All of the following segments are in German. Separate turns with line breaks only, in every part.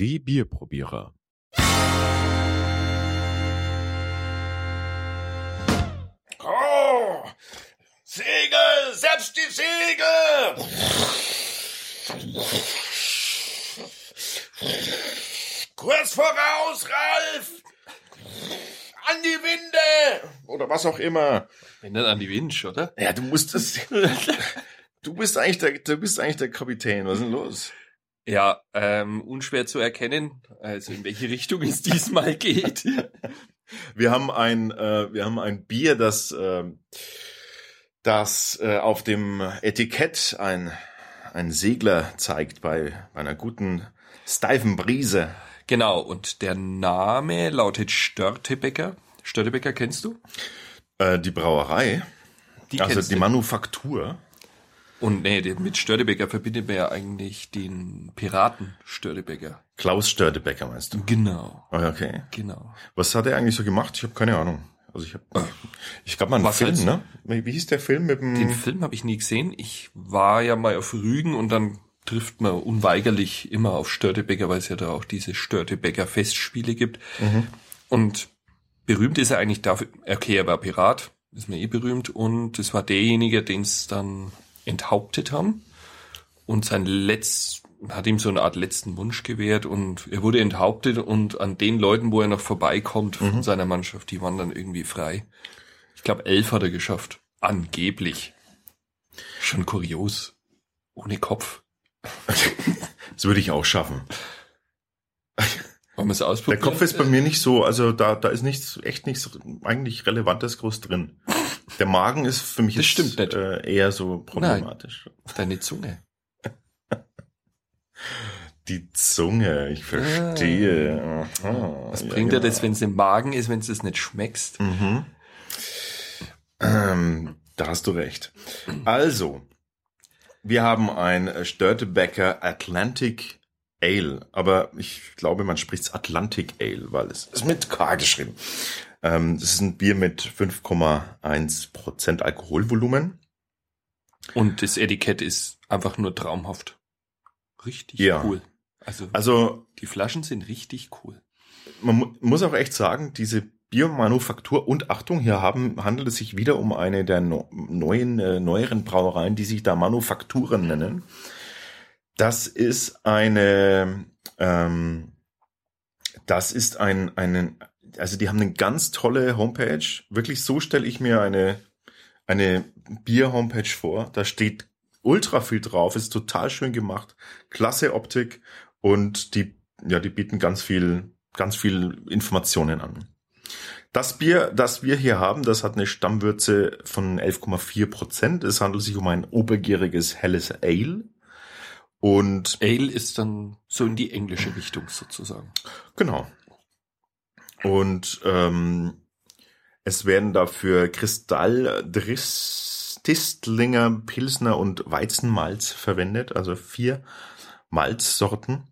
Die Bierprobierer.
Oh, Segel, selbst die Segel! Kurs voraus, Ralf! An die Winde! Oder was auch immer.
Wenn dann an die Winch, oder?
Ja, du musst es. Du bist eigentlich der, du bist eigentlich der Kapitän. Was ist denn los?
Ja, ähm, unschwer zu erkennen, also in welche Richtung es diesmal geht.
Wir haben ein, äh, wir haben ein Bier, das, äh, das äh, auf dem Etikett ein, ein Segler zeigt bei, bei einer guten steifen Brise.
Genau, und der Name lautet Störtebecker. Störtebecker kennst du?
Äh, die Brauerei,
Die
also die. Manufaktur.
Und nee, mit Störtebecker verbindet man ja eigentlich den Piraten Störtebecker.
Klaus Störtebecker meinst du?
Genau,
Ah, Okay.
genau.
Was hat er eigentlich so gemacht? Ich habe keine Ahnung. Also ich habe, ich glaube mal einen
Was
Film,
heißt-
ne? Wie hieß der Film mit dem?
Den Film habe ich nie gesehen. Ich war ja mal auf Rügen und dann trifft man unweigerlich immer auf Störtebecker, weil es ja da auch diese Störtebecker Festspiele gibt. Und berühmt ist er eigentlich dafür, okay, er war Pirat, ist mir eh berühmt, und es war derjenige, den es dann enthauptet haben. Und sein letzt, hat ihm so eine Art letzten Wunsch gewährt und er wurde enthauptet und an den Leuten, wo er noch vorbeikommt von seiner Mannschaft, die waren dann irgendwie frei. Ich glaube, elf hat er geschafft. Angeblich. Schon kurios. Ohne Kopf.
Das würde ich auch schaffen.
Wollen wir es
Der
ausprobieren?
Kopf ist bei mir nicht so, also da, da ist nichts, echt nichts eigentlich Relevantes groß drin. Der Magen ist für mich
Das
jetzt,
stimmt nicht.
Äh, eher so problematisch.
Deine Zunge.
Die Zunge, ich verstehe. Aha,
Was
ja,
bringt dir
genau.
das, wenn es im Magen ist, wenn du es nicht schmeckst?
Mhm. Ähm, da hast du recht. Also, wir haben ein Störtebecker Atlantic Ale, aber ich glaube, man spricht Atlantic Ale, weil es ist mit K geschrieben. Ähm, das ist ein Bier mit 5,1 Prozent Alkoholvolumen.
Und das Etikett ist einfach nur traumhaft. Richtig
Ja.
cool. Also,
Also
die Flaschen sind richtig cool.
man mu muss auch echt sagen, diese Biermanufaktur und Achtung, hier haben, handelt es sich wieder um eine der no neuen, äh, neueren Brauereien, die sich da Manufakturen nennen. Das ist eine, ähm, das ist ein, eine, also die haben eine ganz tolle Homepage. Wirklich so stelle ich mir eine, eine Bier-Homepage vor. Da steht ultra viel drauf, ist total schön gemacht, klasse Optik und die, ja, die bieten ganz viel, ganz viel Informationen an. Das Bier, das wir hier haben, das hat eine Stammwürze von 11,4 Prozent. Es handelt sich um ein obergäriges helles Ale. Und
Ale ist dann so in die englische Richtung sozusagen.
Genau. Und ähm, es werden dafür Kristall, Distlinger, Pilsner und Weizenmalz verwendet. Also vier Malzsorten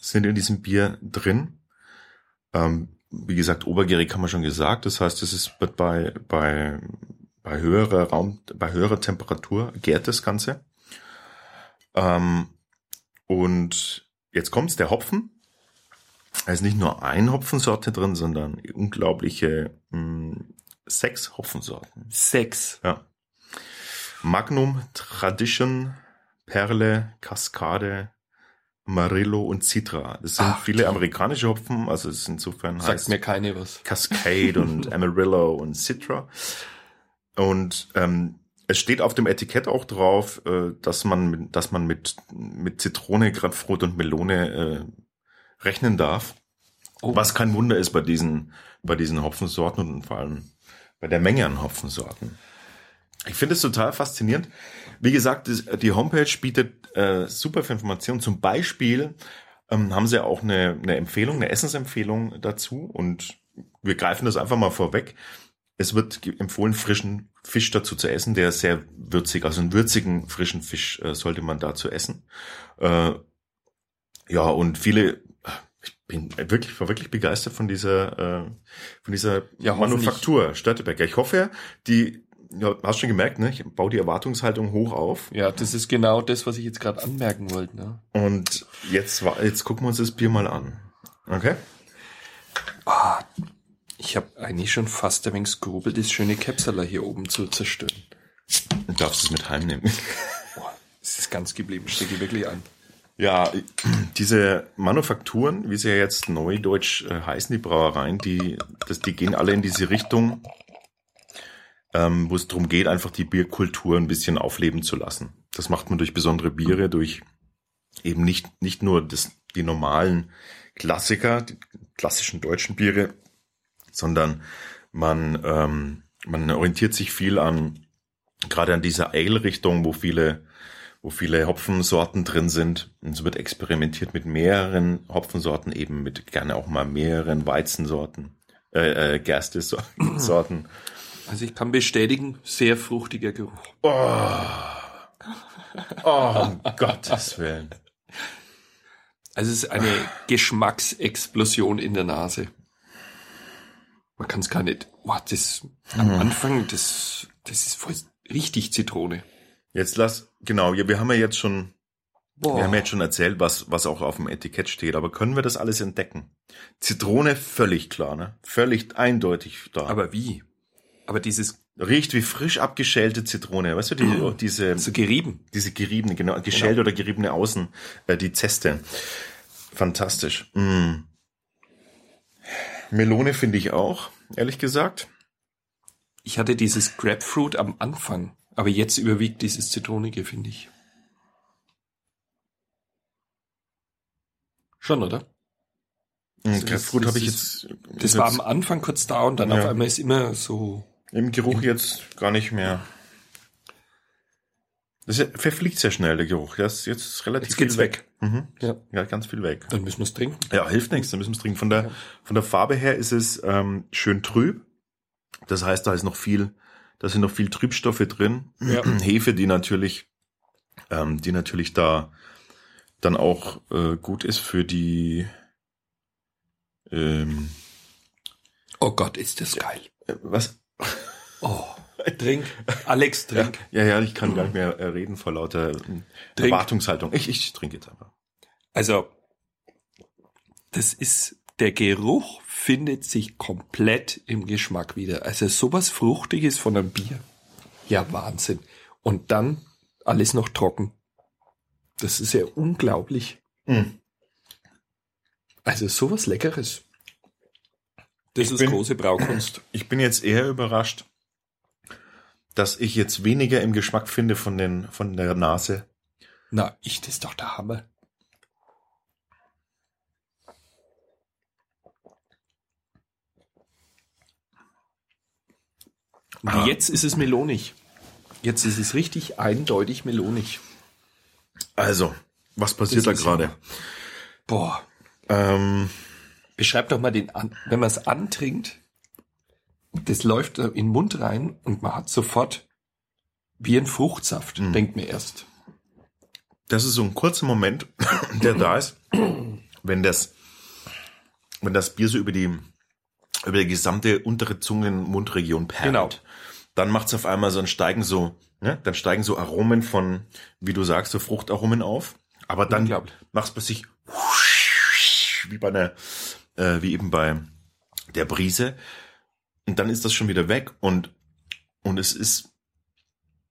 sind in diesem Bier drin. Ähm, wie gesagt, obergärig haben wir schon gesagt. Das heißt, es ist bei, bei, bei höherer Raum, bei höherer Temperatur gärt das Ganze. Ähm, und jetzt kommt's, der Hopfen. Da ist nicht nur ein Hopfensorte drin, sondern unglaubliche mh, sechs Hopfensorten.
Sechs.
Ja. Magnum, Tradition, Perle, Cascade, Marillo und Citra. Das sind
Ach,
viele amerikanische Hopfen, also es ist insofern
Sagt
heißt
mir keine was.
Cascade und Amarillo und Citra. Und ähm, es steht auf dem Etikett auch drauf, äh, dass man, mit- dass man mit, mit Zitrone, Grapefruit und Melone äh, rechnen darf.
Oh.
Was kein Wunder ist bei diesen, bei diesen Hopfensorten und vor allem bei der Menge an Hopfensorten. Ich finde es total faszinierend. Wie gesagt, die Homepage bietet äh, super viel Informationen. Zum Beispiel ähm, haben sie auch eine, eine Empfehlung, eine Essensempfehlung dazu. Und wir greifen das einfach mal vorweg. Es wird empfohlen, frischen Fisch dazu zu essen, der ist sehr würzig, also einen würzigen frischen Fisch äh, sollte man dazu essen. Äh, ja, und viele, ich bin wirklich, war wirklich begeistert von dieser, äh, von dieser
Ja,
Manufaktur Störtebecker. Ich hoffe, die ja, hast schon gemerkt, ne? Ich baue die Erwartungshaltung hoch auf.
Ja, das ist genau das, was ich jetzt gerade anmerken wollte. Ne?
Und jetzt, jetzt gucken wir uns das Bier mal an. Okay?
Ah, ich habe eigentlich schon fast ein wenig skrubelt, das schöne Käpsaler hier oben zu zerstören.
Du darfst es mit heimnehmen.
Boah, es ist ganz geblieben, stecke ich wirklich an.
Ja, diese Manufakturen, wie sie ja jetzt neudeutsch äh, heißen, die Brauereien, die, das, die gehen alle in diese Richtung, ähm, wo es darum geht, einfach die Bierkultur ein bisschen aufleben zu lassen. Das macht man durch besondere Biere, durch eben nicht, nicht nur das, die normalen Klassiker, die klassischen deutschen Biere, sondern man, ähm, man orientiert sich viel an, gerade an dieser Ale-Richtung, wo viele wo viele Hopfensorten drin sind. Und es wird experimentiert mit mehreren Hopfensorten, eben mit gerne auch mal mehreren Weizensorten, äh, äh, Gerste-Sorten.
Also ich kann bestätigen, sehr fruchtiger Geruch.
Oh, oh um Gottes Willen.
Also es ist eine Geschmacksexplosion in der Nase. Man kann es gar nicht. Boah, das am Anfang, das, das ist voll richtig Zitrone.
Jetzt lass, genau, wir, wir haben ja jetzt schon,
Boah.
wir haben ja jetzt schon erzählt, was, was auch auf dem Etikett steht, aber können wir das alles entdecken? Zitrone völlig klar, ne? Völlig eindeutig da.
Aber wie? Aber dieses
Riecht wie frisch abgeschälte Zitrone. Weißt du, die, diese,
so gerieben.
diese geriebene, genau, geschälte oder geriebene Außen, äh, die Zeste. Fantastisch. Mm. Melone finde ich auch, ehrlich gesagt.
Ich hatte dieses Grapefruit am Anfang, aber jetzt überwiegt dieses Zitronige, finde ich. Schon, oder?
Mm,
das-
Grapefruit habe ich jetzt,
Das
ist
war
jetzt
am Anfang kurz da und dann
Ja.
auf einmal ist immer so.
im Geruch jetzt gar nicht mehr. Das verfliegt sehr schnell, der Geruch. Das ist jetzt relativ
Jetzt geht's
viel weg. Mhm.
Ja.
Ja, ganz viel weg.
Dann müssen wir es trinken.
Ja, hilft nichts, dann müssen wir es trinken. Von der, von der Farbe her ist es ähm, schön trüb. Das heißt, da ist noch viel, da sind noch viel Trübstoffe drin.
Ja.
Hefe, die natürlich, ähm, die natürlich da dann auch äh, gut ist für die ähm,
Oh Gott, ist das geil.
äh, was?
Oh, trink. Alex, trink.
Ja, ja, ich kann gar nicht mehr äh, reden vor lauter ähm,
Trink.
Erwartungshaltung. Ich, ich trinke jetzt einfach.
Also, das ist, der Geruch findet sich komplett im Geschmack wieder. Also sowas Fruchtiges von einem Bier. Ja, Wahnsinn. Und dann alles noch trocken. Das ist ja unglaublich.
Mm.
Also sowas Leckeres. Das
Ich
ist
bin-
große Braukunst.
Ich bin jetzt eher überrascht, dass ich jetzt weniger im Geschmack finde von den, von der Nase.
Na, ich, das ist doch der Hammer. Und
Ah.
Jetzt ist es melonig. Jetzt ist es richtig eindeutig melonig.
Also, was passiert da gerade?
Boah.
Ähm,
Beschreib doch mal den, an wenn man es antrinkt, das läuft in den Mund rein und man hat sofort wie ein Fruchtsaft,
Mhm.
denkt mir erst.
das ist so ein kurzer Moment, der da ist, wenn das, wenn das Bier so über die, über die gesamte untere Zungen-Mundregion perlt.
Genau.
Dann macht es auf einmal so ein Steigen so, ne? dann steigen so Aromen von, wie du sagst, so Fruchtaromen auf. Aber dann
Unglaublich.
macht es plötzlich wie bei einer, äh, wie eben bei der Brise. Und dann ist das schon wieder weg und, und es ist,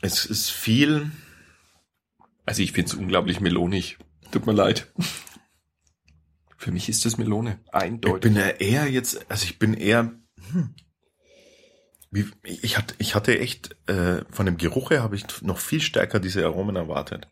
es ist viel,
Also ich finde es unglaublich melonig. Tut mir leid. Für mich ist das Melone.
Ich
Eindeutig.
bin ja eher jetzt, also ich bin eher, hm, wie, ich hatte, ich hatte echt, äh, von dem Geruch her habe ich noch viel stärker diese Aromen erwartet.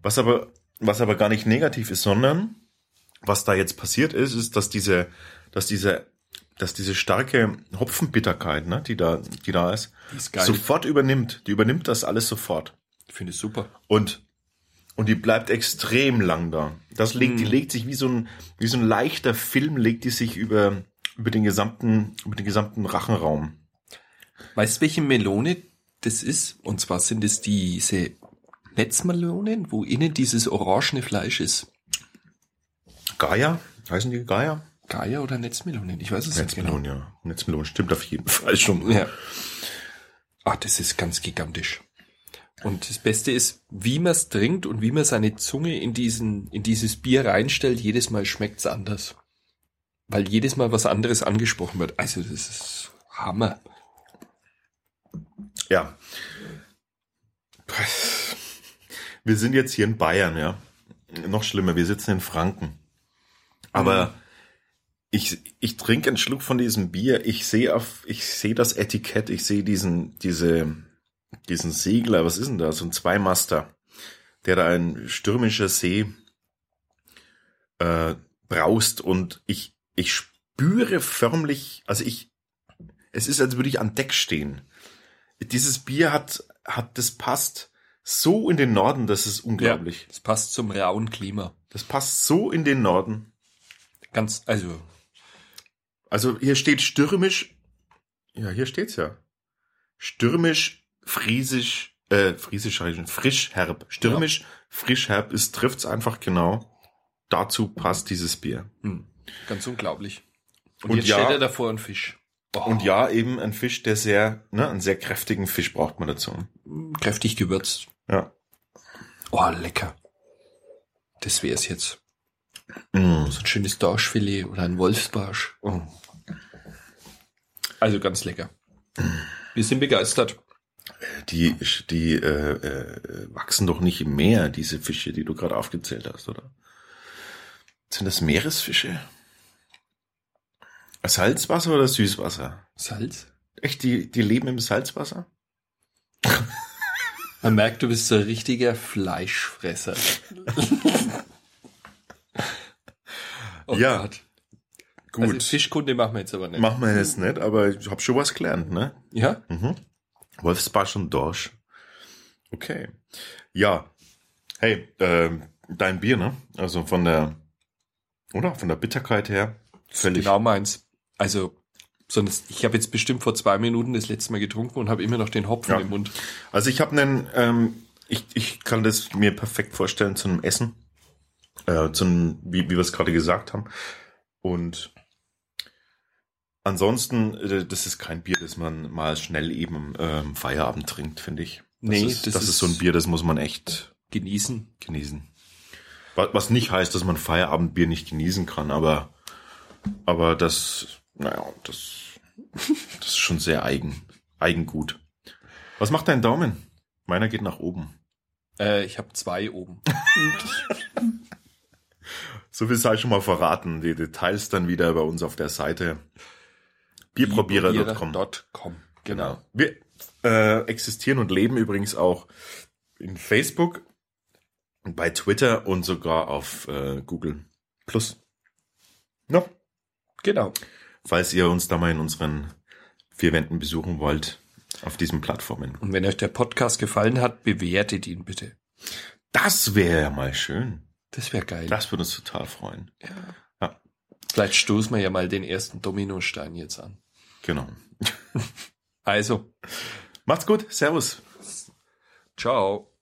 Was aber, was aber gar nicht negativ ist, sondern was da jetzt passiert ist, ist, dass diese, dass diese, dass diese starke Hopfenbitterkeit, ne, die da, die da ist,
Die ist
sofort übernimmt. Die übernimmt das alles sofort.
Ich finde es super.
Und, und die bleibt extrem lang da. Das legt, die
Mm.
legt sich wie so ein, wie so ein leichter Film, legt die sich über, über den gesamten, über den gesamten Rachenraum.
Weißt du, welche Melone das ist? Und zwar sind es diese Netzmelonen, wo innen dieses orangene Fleisch ist.
Gaia? Heißen die Gaia?
Gaia oder Netzmelonen? Ich weiß es nicht genau.
ja. Netzmelon stimmt auf jeden Fall schon.
Ja. Ah, das ist ganz gigantisch. Und das Beste ist, wie man es trinkt und wie man seine Zunge in diesen, in dieses Bier reinstellt, jedes Mal schmeckt's anders. Weil jedes Mal was anderes angesprochen wird. Also, das ist Hammer.
Ja. Wir sind jetzt hier in Bayern, ja. Noch schlimmer, wir sitzen in Franken. Aber mhm. ich, ich trinke einen Schluck von diesem Bier. Ich sehe auf, ich sehe das Etikett, ich sehe diesen, diese, diesen Segler, was ist denn da? So ein Zweimaster, der da ein stürmischer See äh, braust und ich, ich spüre förmlich, also ich, es ist, als würde ich an Deck stehen. Dieses Bier hat, hat, das passt so in den Norden, das ist unglaublich. Ja,
das passt zum rauen Klima.
Das passt so in den Norden.
Ganz, also.
Also hier steht stürmisch, ja, hier steht's ja. Stürmisch, friesisch, äh, friesisch, frisch, herb. Stürmisch, ja. frisch, herb, es trifft's einfach genau. Dazu passt dieses Bier. Hm.
Ganz unglaublich. Und, Und jetzt ja, stellt er davor einen Fisch.
Oh. Und ja, eben ein Fisch, der sehr, ne, einen sehr kräftigen Fisch braucht man dazu.
Kräftig gewürzt.
Ja.
Oh, lecker. Das wär's jetzt. Mm. So ein schönes Dorschfilet oder ein Wolfsbarsch. Oh. Also ganz lecker. Wir sind begeistert.
Die, die äh, äh, wachsen doch nicht im Meer, diese Fische, die du gerade aufgezählt hast, oder? Sind das Meeresfische? Salzwasser oder Süßwasser?
Salz?
Echt, die, die leben im Salzwasser?
Man merkt, du bist so ein richtiger Fleischfresser.
oh ja. Gott.
Gut. Also Fischkunde machen wir jetzt aber nicht.
Machen wir jetzt nicht, aber ich habe schon was gelernt, ne?
Ja.
Mhm. Wolfsbarsch und Dorsch. Okay. Ja. Hey, äh, dein Bier, ne? Also von der, oder? Von der Bitterkeit her.
Völlig. Genau meins. Also, sonst, ich habe jetzt bestimmt vor zwei Minuten das letzte Mal getrunken und habe immer noch den Hopfen ja. im Mund.
Also ich habe einen, ähm, ich, ich kann das mir perfekt vorstellen zu einem Essen. Äh, zu einem, wie, wie wir es gerade gesagt haben. Und ansonsten, äh, das ist kein Bier, das man mal schnell eben ähm, Feierabend trinkt, finde ich. Das nee, ist, das, das ist, ist so ein Bier, das muss man echt
genießen.
Genießen. Was nicht heißt, dass man Feierabendbier nicht genießen kann, aber, aber das naja, das, das ist schon sehr eigen, eigengut. Was macht dein Daumen? Meiner geht nach oben.
Äh, ich habe zwei oben.
so viel sei schon mal verraten. Die Details dann wieder bei uns auf der Seite bierprobierer.com.
Genau.
genau. Wir äh, existieren und leben übrigens auch in Facebook, bei Twitter und sogar auf äh, Google Plus.
No. Genau
falls ihr uns da mal in unseren vier Wänden besuchen wollt auf diesen Plattformen.
Und wenn euch der Podcast gefallen hat, bewertet ihn bitte.
Das wäre ja mal schön.
Das wäre geil.
Das würde uns total freuen.
Ja. Vielleicht stoßen wir ja mal den ersten Dominostein jetzt an.
Genau.
also.
Macht's gut. Servus.
Ciao.